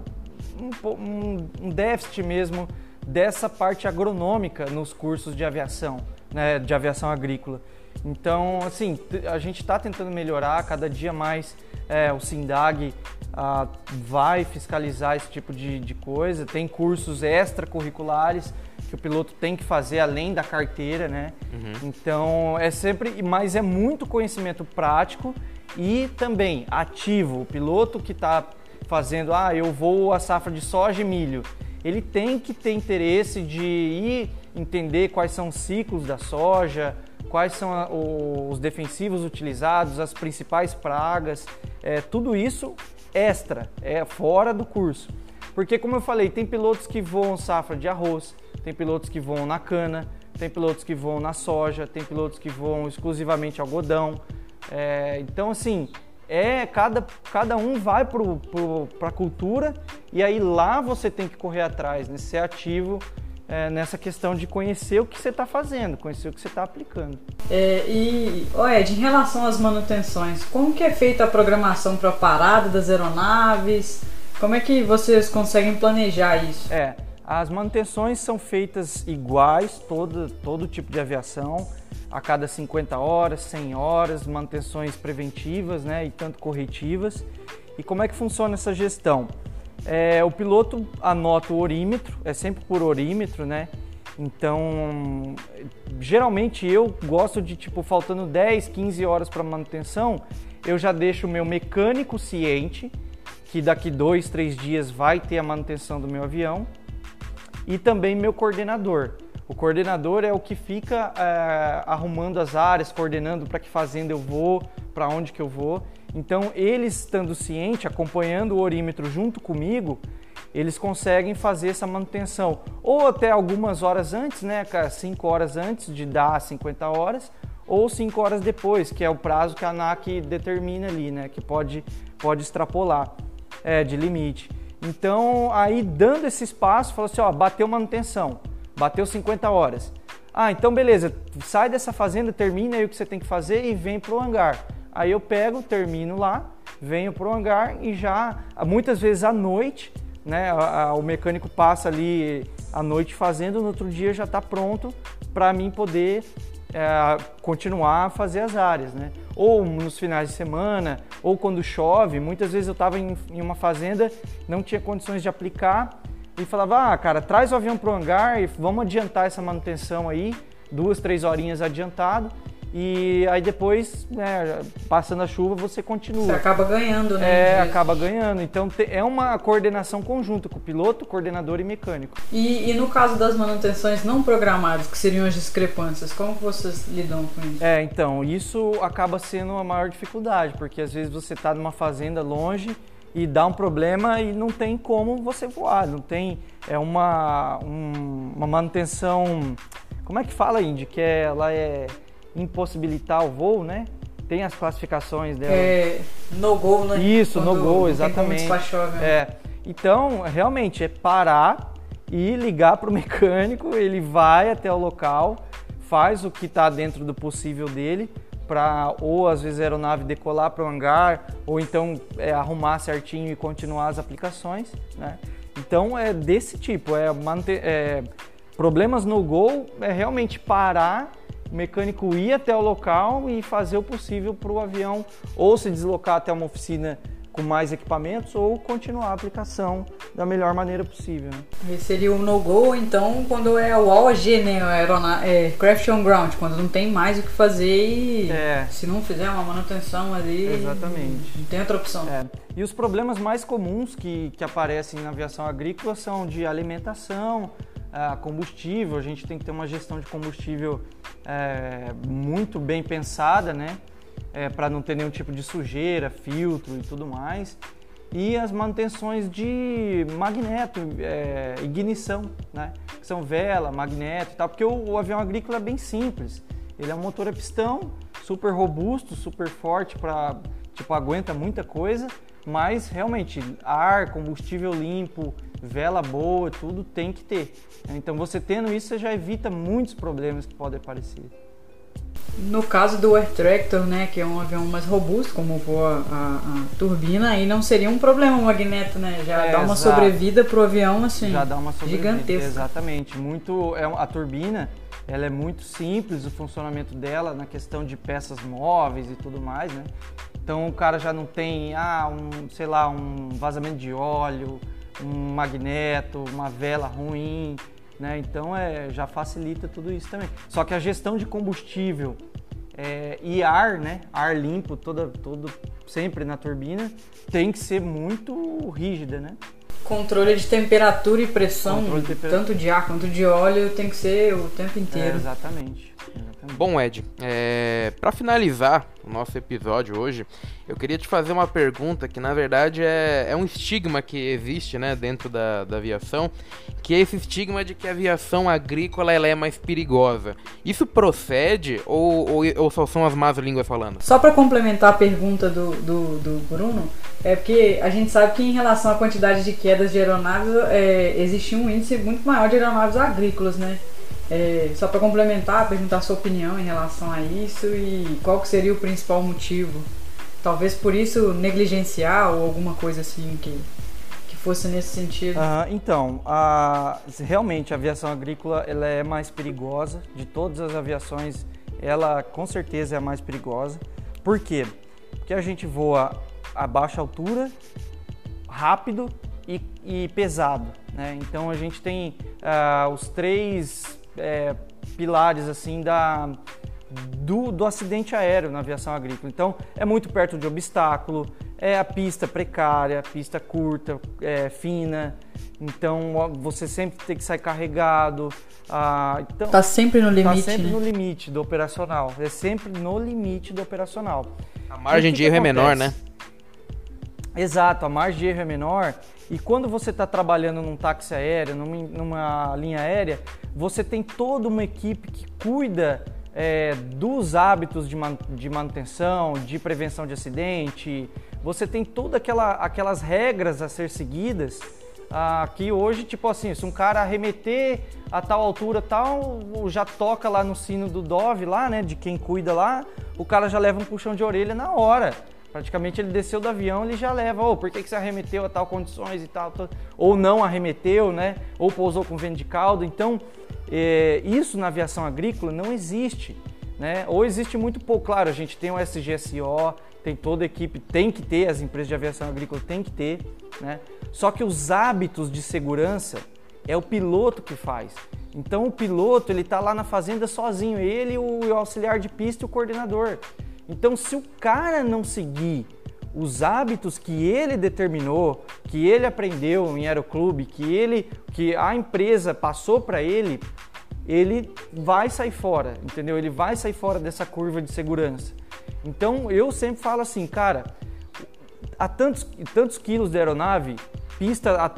um, um déficit mesmo dessa parte agronômica nos cursos de aviação, né, de aviação agrícola. Então, assim, a gente está tentando melhorar cada dia mais. É, o SINDAG vai fiscalizar esse tipo de, de coisa. Tem cursos extracurriculares que o piloto tem que fazer além da carteira, né? Uhum. Então é sempre, mas é muito conhecimento prático e também ativo. O piloto que está fazendo, ah, eu vou a safra de soja e milho, ele tem que ter interesse de ir entender quais são os ciclos da soja, quais são os defensivos utilizados, as principais pragas, é, tudo isso extra, é fora do curso. Porque, como eu falei, tem pilotos que voam safra de arroz, tem pilotos que voam na cana, tem pilotos que voam na soja, tem pilotos que voam exclusivamente algodão. É, então, assim, é cada, cada um vai para a cultura e aí lá você tem que correr atrás, né, ser ativo é, nessa questão de conhecer o que você está fazendo, conhecer o que você está aplicando. É, e, oh Ed, em relação às manutenções, como que é feita a programação para a parada das aeronaves? Como é que vocês conseguem planejar isso? É, as manutenções são feitas iguais, todo, todo tipo de aviação, a cada 50 horas, 100 horas, manutenções preventivas né, e tanto corretivas. E como é que funciona essa gestão? É, o piloto anota o orímetro, é sempre por orímetro, né? Então, geralmente eu gosto de, tipo, faltando 10, 15 horas para manutenção, eu já deixo o meu mecânico ciente que daqui dois, três dias vai ter a manutenção do meu avião e também meu coordenador. O coordenador é o que fica é, arrumando as áreas, coordenando para que fazenda eu vou, para onde que eu vou. Então, eles estando ciente, acompanhando o orímetro junto comigo, eles conseguem fazer essa manutenção. Ou até algumas horas antes, né, 5 horas antes de dar 50 horas, ou 5 horas depois, que é o prazo que a ANAC determina ali, né, que pode, pode extrapolar é, de limite. Então, aí dando esse espaço, falou assim, ó, bateu manutenção, bateu 50 horas. Ah, então beleza, sai dessa fazenda, termina aí o que você tem que fazer e vem pro hangar. Aí eu pego, termino lá, venho pro hangar e já, muitas vezes à noite, né, a, a, o mecânico passa ali à noite fazendo, no outro dia já está pronto para mim poder é, continuar a fazer as áreas, né? Ou nos finais de semana, ou quando chove. Muitas vezes eu estava em, em, uma fazenda, não tinha condições de aplicar e falava: ah, cara, traz o avião para o hangar e vamos adiantar essa manutenção aí, duas, três horinhas adiantado e aí depois, né, passando a chuva, você continua. Você acaba ganhando, né? É, acaba ganhando. Então é uma coordenação conjunta com o piloto, coordenador e mecânico. E, e no caso das manutenções não programadas, que seriam as discrepâncias, como vocês lidam com isso? É, então, isso acaba sendo a maior dificuldade, porque às vezes você está numa fazenda longe e dá um problema e não tem como você voar, não tem é uma, um, uma manutenção, como é que fala, Indy? Que é, ela é impossibilitar o voo, né? Tem as classificações dela. É, no go, né? Isso, Quando no go, exatamente. Né? É. Então, realmente é parar e ligar para o mecânico, ele vai até o local, faz o que está dentro do possível dele para ou às vezes a aeronave decolar para o hangar ou então é, arrumar certinho e continuar as aplicações, né? Então é desse tipo, é, manter, é problemas no gol é realmente parar o mecânico ir até o local e fazer o possível para o avião ou se deslocar até uma oficina com mais equipamentos ou continuar a aplicação da melhor maneira possível. Né? Seria o no-go, então, quando é o AOG, né? Aerona é, Craft on Ground, quando não tem mais o que fazer e é. se não fizer uma manutenção ali. Exatamente. Não tem outra opção. É. E os problemas mais comuns que, que aparecem na aviação agrícola são de alimentação, a combustível, a gente tem que ter uma gestão de combustível é, muito bem pensada, né? É, para não ter nenhum tipo de sujeira, filtro e tudo mais. E as manutenções de magneto, é, ignição, né? Que são vela, magneto e tal, porque o, o avião agrícola é bem simples. Ele é um motor a pistão, super robusto, super forte para tipo aguenta muita coisa, mas realmente ar, combustível limpo, vela boa, tudo tem que ter. Então você tendo isso, você já evita muitos problemas que podem aparecer. No caso do Air Tractor, né, que é um avião mais robusto, como voa a, a turbina, aí não seria um problema o magneto, né? Já é, dá uma exato. sobrevida pro avião assim, Já dá uma sobrevida, gigantesca. Exatamente. Muito é a turbina, ela é muito simples o funcionamento dela na questão de peças móveis e tudo mais, né? Então o cara já não tem, ah, um, sei lá, um vazamento de óleo, um magneto, uma vela ruim, né? Então é, já facilita tudo isso também. Só que a gestão de combustível é, e ar, né? Ar limpo, toda, todo, sempre na turbina, tem que ser muito rígida, né? Controle de temperatura e pressão, de temperatura. tanto de ar quanto de óleo, tem que ser o tempo inteiro. É, exatamente. Bom, Ed, é, para finalizar o nosso episódio hoje, eu queria te fazer uma pergunta que na verdade é, é um estigma que existe né, dentro da, da aviação, que é esse estigma de que a aviação agrícola ela é mais perigosa. Isso procede ou, ou, ou só são as más línguas falando? Só para complementar a pergunta do, do, do, Bruno, é porque a gente sabe que em relação à quantidade de quedas de aeronaves, é, existe um índice muito maior de aeronaves agrícolas, né? É, só para complementar, perguntar sua opinião em relação a isso e qual que seria o principal motivo. Talvez por isso negligenciar ou alguma coisa assim que, que fosse nesse sentido. Ah, então, a, realmente a aviação agrícola ela é mais perigosa. De todas as aviações, ela com certeza é a mais perigosa. Por quê? Porque a gente voa a baixa altura, rápido e, e pesado. Né? Então a gente tem uh, os três é, pilares assim da, do, do acidente aéreo na aviação agrícola. Então, é muito perto de obstáculo, é a pista precária, pista curta, é, fina. Então, você sempre tem que sair carregado. Ah, então, tá sempre no limite. Tá sempre né? no limite do operacional. É sempre no limite do operacional. A margem de erro é menor, né? Exato, a margem de erro é menor. E quando você está trabalhando num táxi aéreo, numa, numa, linha aérea, você tem toda uma equipe que cuida é, dos hábitos de, man, de, manutenção, de prevenção de acidente. Você tem todas aquela, aquelas regras a ser seguidas. Ah, que hoje, tipo assim, se um cara arremeter a tal altura tal, já toca lá no sino do Dove, lá, né, de quem cuida lá, o cara já leva um puxão de orelha na hora. Praticamente ele desceu do avião, ele já leva, oh, por que, que você arremeteu a tal condições e tal, tal, ou não arremeteu, né? Ou pousou com vento de caldo. Então, isso na aviação agrícola não existe, né? Ou existe muito pouco. Claro, a gente tem o SGSO, tem toda a equipe, tem que ter, as empresas de aviação agrícola tem que ter, né? Só que os hábitos de segurança é o piloto que faz. Então, o piloto ele está lá na fazenda sozinho, ele, o auxiliar de pista e o coordenador. Então, se o cara não seguir os hábitos que ele determinou, que ele aprendeu em aeroclube, que ele, que a empresa passou para ele, ele vai sair fora, entendeu? Ele vai sair fora dessa curva de segurança. Então, eu sempre falo assim, cara, a tantos, tantos quilos de aeronave, pista a,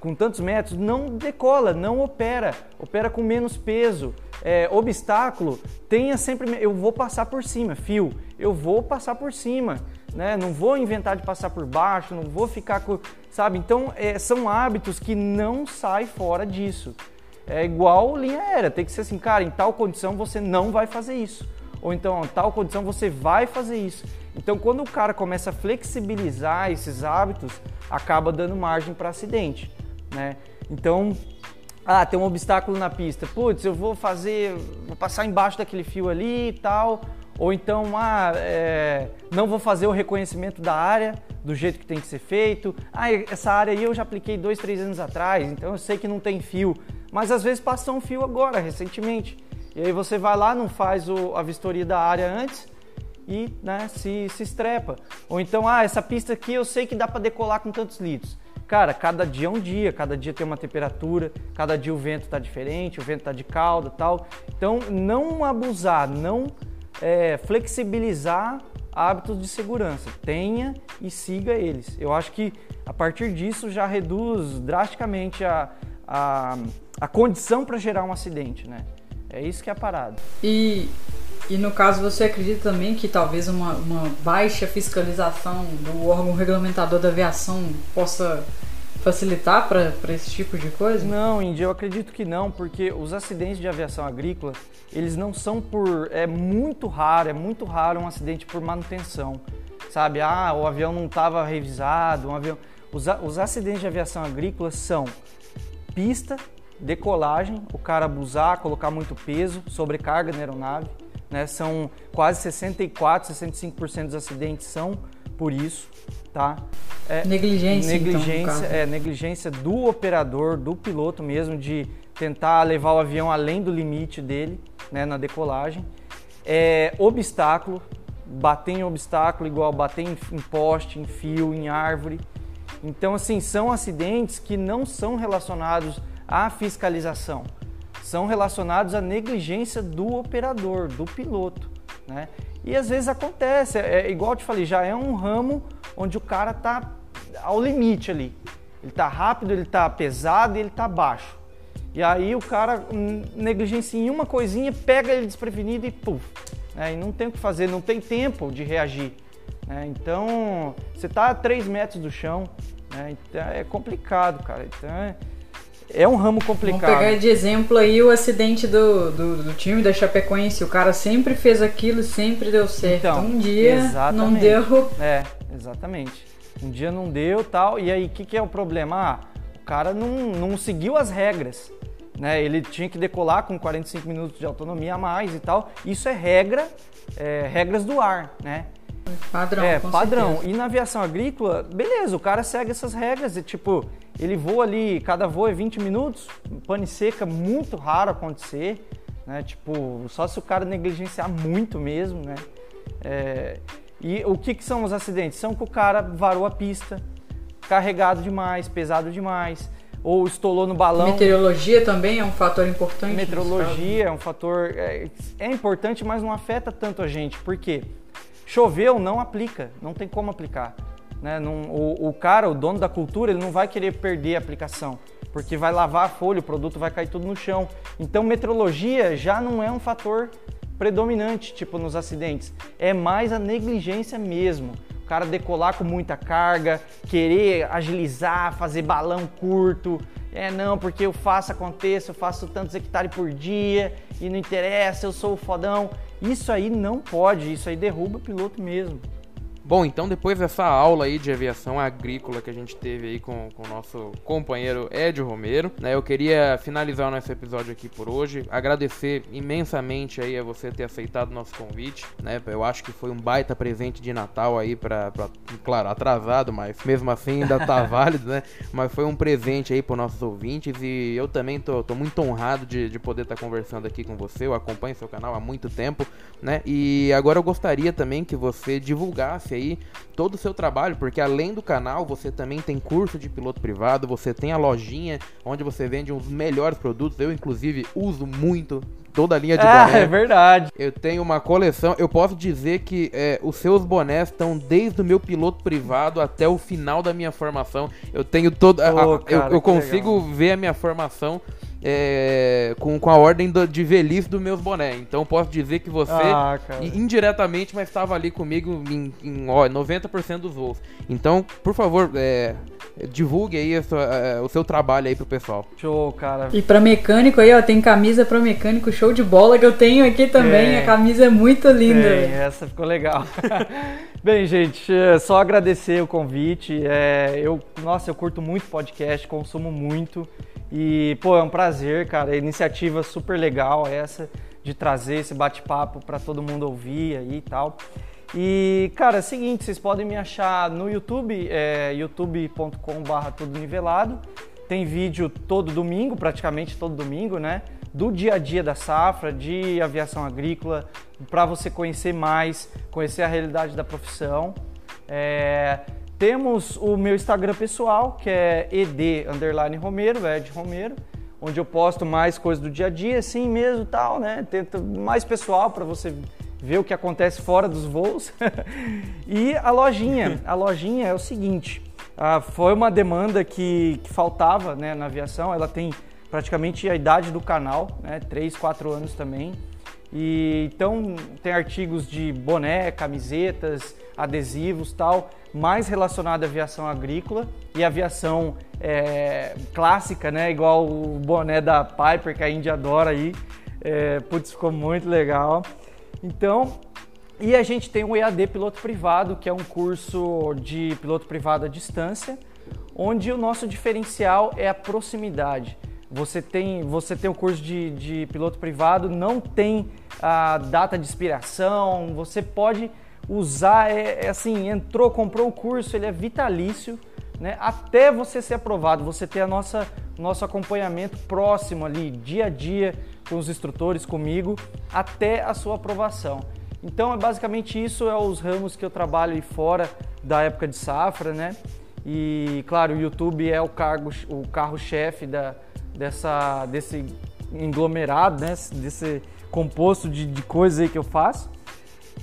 com tantos metros, não decola, não opera, opera com menos peso é, obstáculo, tenha sempre. Eu vou passar por cima, fio, eu vou passar por cima, né? Não vou inventar de passar por baixo, não vou ficar com. Sabe? Então, é, são hábitos que não sai fora disso. É igual linha aérea, tem que ser assim, cara, em tal condição você não vai fazer isso. Ou então, em tal condição você vai fazer isso. Então, quando o cara começa a flexibilizar esses hábitos, acaba dando margem para acidente, né? Então, ah, tem um obstáculo na pista. Putz, eu vou fazer, vou passar embaixo daquele fio ali e tal. Ou então, ah, é, não vou fazer o reconhecimento da área do jeito que tem que ser feito. Ah, essa área aí eu já apliquei dois, três anos atrás, então eu sei que não tem fio. Mas às vezes passou um fio agora, recentemente. E aí você vai lá, não faz o, a vistoria da área antes e né, se, se estrepa. Ou então, ah, essa pista aqui eu sei que dá para decolar com tantos litros. Cara, cada dia é um dia, cada dia tem uma temperatura, cada dia o vento está diferente, o vento está de calda tal. Então, não abusar, não é, flexibilizar hábitos de segurança. Tenha e siga eles. Eu acho que a partir disso já reduz drasticamente a, a, a condição para gerar um acidente, né? É isso que é a parada. E, e no caso, você acredita também que talvez uma, uma baixa fiscalização do órgão regulamentador da aviação possa facilitar para esse tipo de coisa? Não, Indy, eu acredito que não, porque os acidentes de aviação agrícola, eles não são por... É muito raro, é muito raro um acidente por manutenção, sabe? Ah, o avião não estava revisado, um avião... Os, os acidentes de aviação agrícola são pista, decolagem, o cara abusar, colocar muito peso, sobrecarga na aeronave, né? São quase 64, 65% dos acidentes são por isso tá? É, negligência, negligência, então, é negligência do operador, do piloto mesmo de tentar levar o avião além do limite dele, né, na decolagem. É, obstáculo, bater em obstáculo igual bater em, em poste, em fio, em árvore. Então, assim, são acidentes que não são relacionados à fiscalização, são relacionados à negligência do operador, do piloto, né? E às vezes acontece, é, é igual eu te falei, já é um ramo onde o cara tá ao limite ali. Ele tá rápido, ele tá pesado ele tá baixo. E aí o cara negligencia em uma coisinha, pega ele desprevenido e puf. Né? E não tem o que fazer, não tem tempo de reagir. Né? Então, você tá a 3 metros do chão, né? então é complicado, cara. Então é, é um ramo complicado. Vamos pegar de exemplo aí o acidente do, do, do, time da Chapecoense. O cara sempre fez aquilo e sempre deu certo. Então, um dia exatamente. não deu. É, exatamente. Um dia não deu tal. E aí, o que, que é o problema? Ah, o cara não, não seguiu as regras. Né? Ele tinha que decolar com 45 minutos de autonomia a mais e tal. Isso é regra, é, regras do ar, né? Padrão. É, padrão. Certeza. E na aviação agrícola, beleza, o cara segue essas regras. E, tipo, ele voa ali, cada voo é 20 minutos, pane seca, muito raro acontecer. né? Tipo, só se o cara negligenciar muito mesmo, né? É, e o que, que são os acidentes? São que o cara varou a pista, carregado demais, pesado demais, ou estolou no balão. Meteorologia também é um fator importante. Meteorologia é um fator é, é, importante, mas não afeta tanto a gente. Por quê? Choveu, não aplica, não tem como aplicar. Né? Não, o, o, cara, o dono da cultura, ele não vai querer perder a aplicação, porque vai lavar a folha, o produto vai cair tudo no chão. Então, meteorologia já não é um fator predominante, tipo nos acidentes. É mais a negligência mesmo cara decolar com muita carga, querer agilizar, fazer balão curto. É, não, porque eu faço, aconteça, eu faço tantos hectares por dia e não interessa, eu sou o fodão. Isso aí não pode, isso aí derruba o piloto mesmo. Bom, então depois dessa aula aí de aviação agrícola que a gente teve aí com, com o nosso companheiro Ed Romero, né, eu queria finalizar o nosso episódio aqui por hoje, agradecer imensamente aí a você ter aceitado o nosso convite, né, eu acho que foi um baita presente de Natal aí pra claro, atrasado, mas mesmo assim ainda tá válido, né, mas foi um presente aí para nossos ouvintes e eu também tô, tô muito honrado de, de poder estar tá conversando aqui com você, eu acompanho seu canal há muito tempo, né, e agora eu gostaria também que você divulgasse aí todo o seu trabalho, porque além do canal, você também tem curso de piloto privado, você tem a lojinha onde você vende os melhores produtos. Eu, inclusive, uso muito toda a linha de ah, boné. É verdade. Eu tenho uma coleção. Eu posso dizer que é, os seus bonés estão desde o meu piloto privado até o final da minha formação. Eu tenho toda. Oh, eu, eu consigo ver a minha formação é, com, com a ordem do, de velhice dos meus bonés. Então posso dizer que você, ah, indiretamente, mas estava ali comigo em, em ó, 90% dos voos. Então, por favor, é, divulgue aí sua, é, o seu trabalho aí pro pessoal. Show, cara. E para mecânico aí, ó, tem camisa para mecânico show de bola que eu tenho aqui também. É. A camisa é muito linda. Essa ficou legal. Bem, gente, é só agradecer o convite. É, eu, nossa, eu curto muito podcast, consumo muito. E, pô, é um prazer, cara. Iniciativa super legal essa de trazer esse bate-papo para todo mundo ouvir aí e tal. E, cara, é o seguinte, vocês podem me achar no YouTube, é youtube.com.br tudo nivelado. Tem vídeo todo domingo, praticamente todo domingo, né? Do dia a dia da safra, de aviação agrícola, para você conhecer mais, conhecer a realidade da profissão. É, temos o meu Instagram pessoal, que é ed underline Romero, Ed Romero, onde eu posto mais coisas do dia a dia, assim mesmo, tal, né? Tento mais pessoal para você ver o que acontece fora dos voos. e a lojinha, a lojinha é o seguinte, ah, foi uma demanda que, que faltava né, na aviação, ela tem praticamente a idade do canal, né, 3, 4 anos também. E então tem artigos de boné, camisetas, adesivos, tal, mais relacionado à aviação agrícola e aviação é, clássica, né? Igual o boné da Piper que a Índia adora aí. É, putz, ficou muito legal. Então, e a gente tem o EAD Piloto Privado, que é um curso de piloto privado à distância, onde o nosso diferencial é a proximidade. Você tem, você tem o curso de, de piloto privado, não tem a data de expiração, você pode usar, é, é, assim, entrou, comprou o curso, ele é vitalício, né? Até você ser aprovado, você ter a nossa nosso acompanhamento próximo ali, dia a dia, com os instrutores, comigo, até a sua aprovação. Então, é basicamente isso é os ramos que eu trabalho aí fora da época de safra, né? E claro, o YouTube é o cargo, o carro-chefe da, dessa, desse englomerado, né? desse composto de, de coisas aí que eu faço.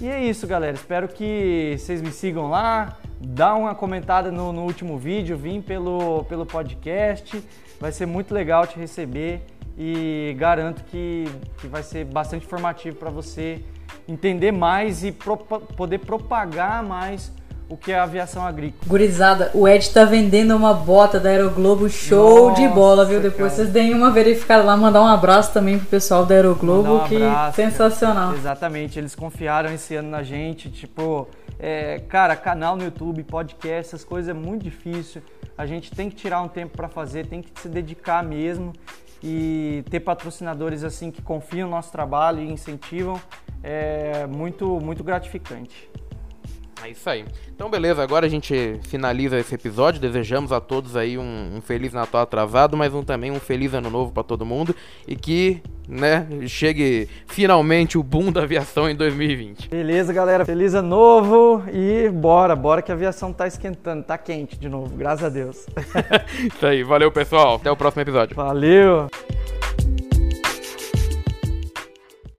E é isso, galera. Espero que vocês me sigam lá. Dá uma comentada no, no último vídeo, vim pelo, pelo podcast. Vai ser muito legal te receber e garanto que, que vai ser bastante informativo para você entender mais e pro, poder propagar mais o que é a aviação agrícola. Gurizada, o Ed tá vendendo uma bota da Aeroglobo show Nossa, de bola, viu? Depois cara. vocês deem uma verificada lá, mandar um abraço também pro pessoal da Aeroglobo, um que abraço, sensacional. Cara. Exatamente, eles confiaram esse ano na gente, tipo, é, cara, canal no YouTube, podcast, essas coisas é muito difícil. A gente tem que tirar um tempo para fazer, tem que se dedicar mesmo e ter patrocinadores assim que confiam no nosso trabalho e incentivam é muito muito gratificante. É isso aí. Então, beleza, agora a gente finaliza esse episódio. Desejamos a todos aí um, um Feliz Natal atrasado, mas um, também um Feliz Ano Novo para todo mundo. E que né, chegue finalmente o boom da aviação em 2020. Beleza, galera. Feliz ano novo e bora, bora que a aviação tá esquentando, tá quente de novo, graças a Deus. Isso aí, valeu pessoal, até o próximo episódio. Valeu!